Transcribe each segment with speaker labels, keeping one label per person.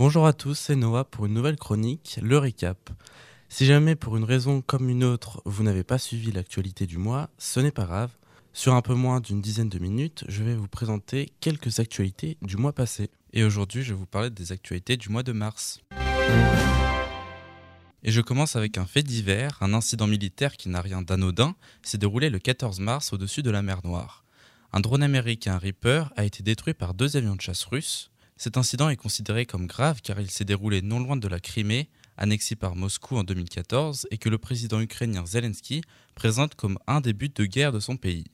Speaker 1: Bonjour à tous, c'est Noah pour une nouvelle chronique, le récap. Si jamais pour une raison comme une autre vous n'avez pas suivi l'actualité du mois, ce n'est pas grave. Sur un peu moins d'une dizaine de minutes, je vais vous présenter quelques actualités du mois passé. Et aujourd'hui, je vais vous parler des actualités du mois de mars. Et je commence avec un fait divers, un incident militaire qui n'a rien d'anodin, s'est déroulé le 14 mars au-dessus de la mer Noire. Un drone américain Reaper a été détruit par deux avions de chasse russes. Cet incident est considéré comme grave car il s'est déroulé non loin de la Crimée, annexée par Moscou en 2014, et que le président ukrainien Zelensky présente comme un des buts de guerre de son pays.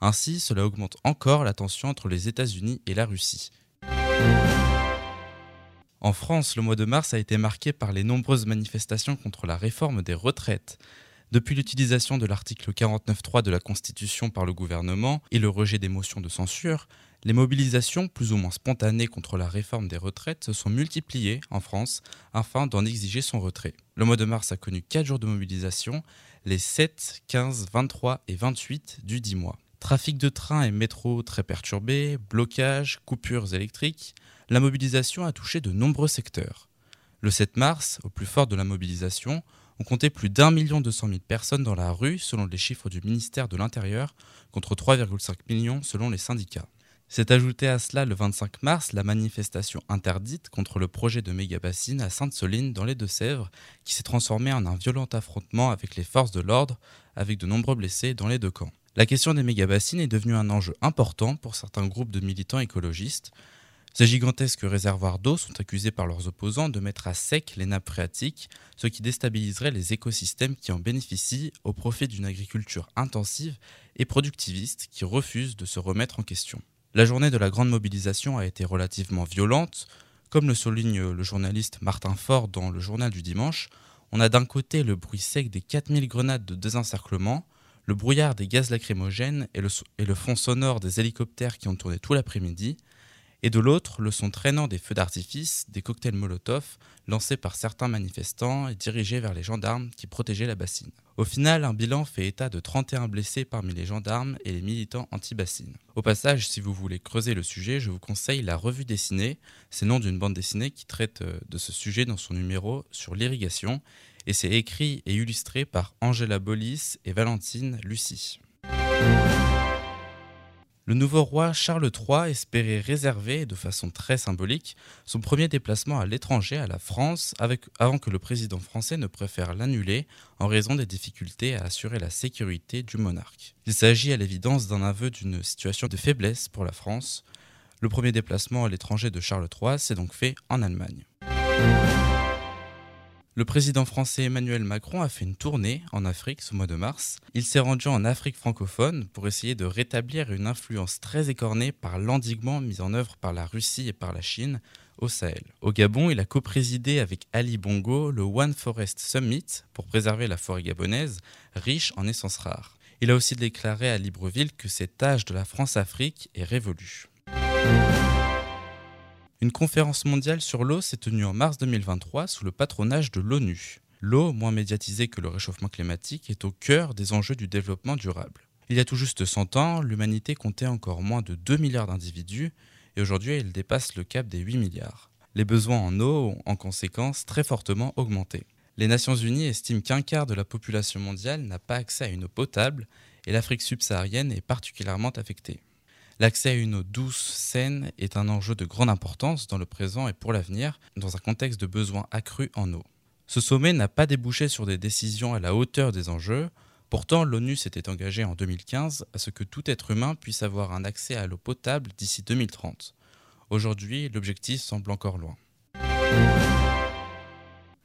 Speaker 1: Ainsi, cela augmente encore la tension entre les États-Unis et la Russie. En France, le mois de mars a été marqué par les nombreuses manifestations contre la réforme des retraites. Depuis l'utilisation de l'article 49.3 de la Constitution par le gouvernement et le rejet des motions de censure, les mobilisations plus ou moins spontanées contre la réforme des retraites se sont multipliées en France afin d'en exiger son retrait. Le mois de mars a connu 4 jours de mobilisation, les 7, 15, 23 et 28 du 10 mois. Trafic de train et métro très perturbé, blocage, coupures électriques, la mobilisation a touché de nombreux secteurs. Le 7 mars, au plus fort de la mobilisation, on comptait plus d'un million deux cent mille personnes dans la rue selon les chiffres du ministère de l'Intérieur, contre 3,5 millions selon les syndicats. S'est ajouté à cela le 25 mars la manifestation interdite contre le projet de méga-bassine à Sainte-Soline dans les Deux-Sèvres, qui s'est transformé en un violent affrontement avec les forces de l'ordre, avec de nombreux blessés dans les deux camps. La question des méga-bassines est devenue un enjeu important pour certains groupes de militants écologistes, ces gigantesques réservoirs d'eau sont accusés par leurs opposants de mettre à sec les nappes phréatiques, ce qui déstabiliserait les écosystèmes qui en bénéficient au profit d'une agriculture intensive et productiviste qui refuse de se remettre en question. La journée de la grande mobilisation a été relativement violente. Comme le souligne le journaliste Martin Faure dans le journal du dimanche, on a d'un côté le bruit sec des 4000 grenades de désencerclement, le brouillard des gaz lacrymogènes et le, et le fond sonore des hélicoptères qui ont tourné tout l'après-midi, et de l'autre le son traînant des feux d'artifice, des cocktails Molotov lancés par certains manifestants et dirigés vers les gendarmes qui protégeaient la bassine. Au final, un bilan fait état de 31 blessés parmi les gendarmes et les militants anti-bassine. Au passage, si vous voulez creuser le sujet, je vous conseille la revue dessinée, c'est le nom d'une bande dessinée qui traite euh, de ce sujet dans son numéro sur l'irrigation, et c'est écrit et illustré par Angela Bollis et Valentine Lucie. Le nouveau roi Charles III espérait réserver, de façon très symbolique, son premier déplacement à l'étranger à la France avant que le président français ne préfère l'annuler en raison des difficultés à assurer la sécurité du monarque. Il s'agit à l'évidence d'un aveu d'une situation de faiblesse pour la France. Le premier déplacement à l'étranger de Charles III s'est donc fait en Allemagne. Le président français Emmanuel Macron a fait une tournée en Afrique ce mois de mars. Il s'est rendu en Afrique francophone pour essayer de rétablir une influence très écornée par l'endiguement mis en œuvre par la Russie et par la Chine au Sahel. Au Gabon, il a coprésidé avec Ali Bongo le One Forest Summit pour préserver la forêt gabonaise, riche en essences rares. Il a aussi déclaré à Libreville que cet âge de la France-Afrique est révolu. Une conférence mondiale sur l'eau s'est tenue en mars 2023 sous le patronage de l'ONU. L'eau, moins médiatisée que le réchauffement climatique, est au cœur des enjeux du développement durable. Il y a tout juste 100 ans, l'humanité comptait encore moins de 2 milliards d'individus et aujourd'hui elle dépasse le cap des 8 milliards. Les besoins en eau ont en conséquence très fortement augmenté. Les Nations Unies estiment qu'un quart de la population mondiale n'a pas accès à une eau potable et l'Afrique subsaharienne est particulièrement affectée. L'accès à une eau douce, saine, est un enjeu de grande importance dans le présent et pour l'avenir, dans un contexte de besoins accrus en eau. Ce sommet n'a pas débouché sur des décisions à la hauteur des enjeux, pourtant l'ONU s'était engagée en 2015 à ce que tout être humain puisse avoir un accès à l'eau potable d'ici 2030. Aujourd'hui, l'objectif semble encore loin.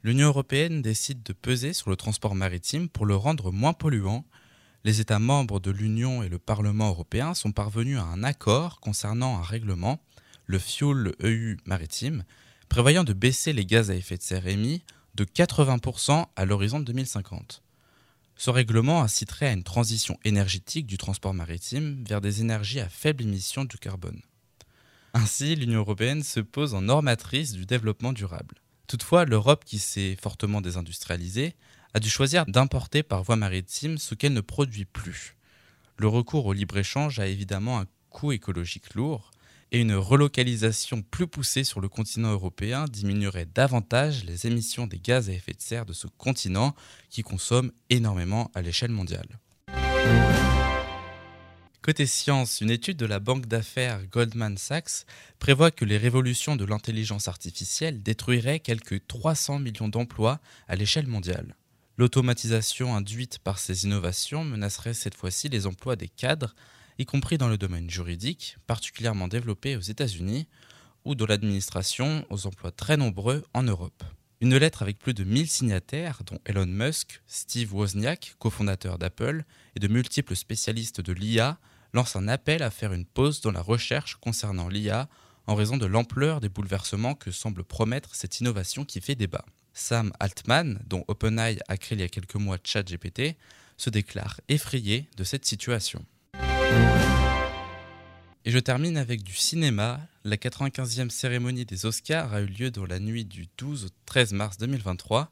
Speaker 1: L'Union européenne décide de peser sur le transport maritime pour le rendre moins polluant les États membres de l'Union et le Parlement européen sont parvenus à un accord concernant un règlement, le Fuel EU maritime, prévoyant de baisser les gaz à effet de serre émis de 80% à l'horizon 2050. Ce règlement inciterait à une transition énergétique du transport maritime vers des énergies à faible émission de carbone. Ainsi, l'Union européenne se pose en normatrice du développement durable. Toutefois, l'Europe, qui s'est fortement désindustrialisée, a dû choisir d'importer par voie maritime ce qu'elle ne produit plus. Le recours au libre-échange a évidemment un coût écologique lourd, et une relocalisation plus poussée sur le continent européen diminuerait davantage les émissions des gaz à effet de serre de ce continent qui consomme énormément à l'échelle mondiale. Côté science, une étude de la banque d'affaires Goldman Sachs prévoit que les révolutions de l'intelligence artificielle détruiraient quelques 300 millions d'emplois à l'échelle mondiale. L'automatisation induite par ces innovations menacerait cette fois-ci les emplois des cadres, y compris dans le domaine juridique, particulièrement développé aux États-Unis, ou dans l'administration, aux emplois très nombreux en Europe. Une lettre avec plus de 1000 signataires, dont Elon Musk, Steve Wozniak, cofondateur d'Apple, et de multiples spécialistes de l'IA, lance un appel à faire une pause dans la recherche concernant l'IA en raison de l'ampleur des bouleversements que semble promettre cette innovation qui fait débat. Sam Altman, dont OpenAI a créé il y a quelques mois ChatGPT, se déclare effrayé de cette situation. Et je termine avec du cinéma. La 95e cérémonie des Oscars a eu lieu dans la nuit du 12 au 13 mars 2023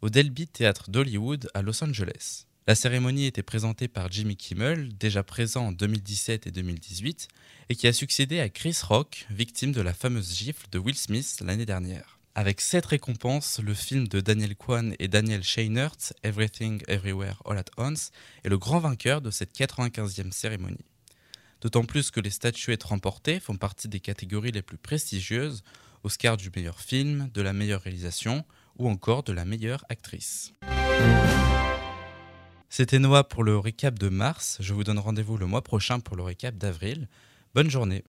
Speaker 1: au Delby Theatre d'Hollywood à Los Angeles. La cérémonie était présentée par Jimmy Kimmel, déjà présent en 2017 et 2018, et qui a succédé à Chris Rock, victime de la fameuse gifle de Will Smith l'année dernière. Avec cette récompense, le film de Daniel Kwan et Daniel Scheinert, Everything Everywhere All at Once, est le grand vainqueur de cette 95e cérémonie. D'autant plus que les statuettes remportées font partie des catégories les plus prestigieuses, Oscar du meilleur film, de la meilleure réalisation ou encore de la meilleure actrice. C'était Noah pour le récap de mars. Je vous donne rendez-vous le mois prochain pour le récap d'avril. Bonne journée.